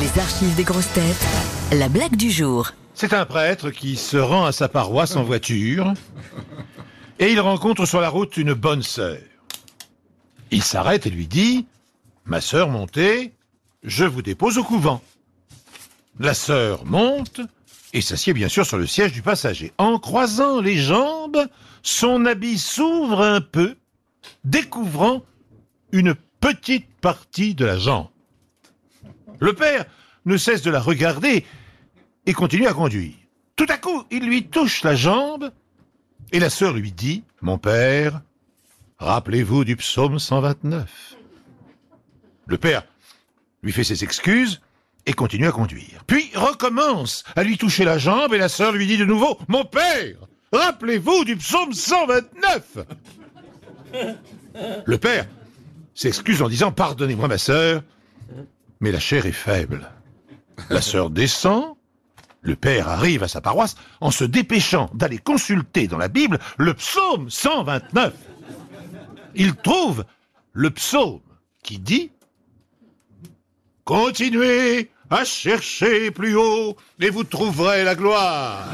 Les archives des grosses têtes. La blague du jour. C'est un prêtre qui se rend à sa paroisse en voiture et il rencontre sur la route une bonne sœur. Il s'arrête et lui dit Ma sœur, montez, je vous dépose au couvent. La sœur monte et s'assied bien sûr sur le siège du passager. En croisant les jambes, son habit s'ouvre un peu, découvrant une petite partie de la jambe. Le père ne cesse de la regarder et continue à conduire. Tout à coup, il lui touche la jambe et la sœur lui dit Mon père, rappelez-vous du psaume 129. Le père lui fait ses excuses et continue à conduire. Puis recommence à lui toucher la jambe et la sœur lui dit de nouveau Mon père, rappelez-vous du psaume 129. Le père s'excuse en disant Pardonnez-moi ma sœur, mais la chair est faible. La sœur descend, le père arrive à sa paroisse en se dépêchant d'aller consulter dans la Bible le psaume 129. Il trouve le psaume qui dit Continuez à chercher plus haut et vous trouverez la gloire.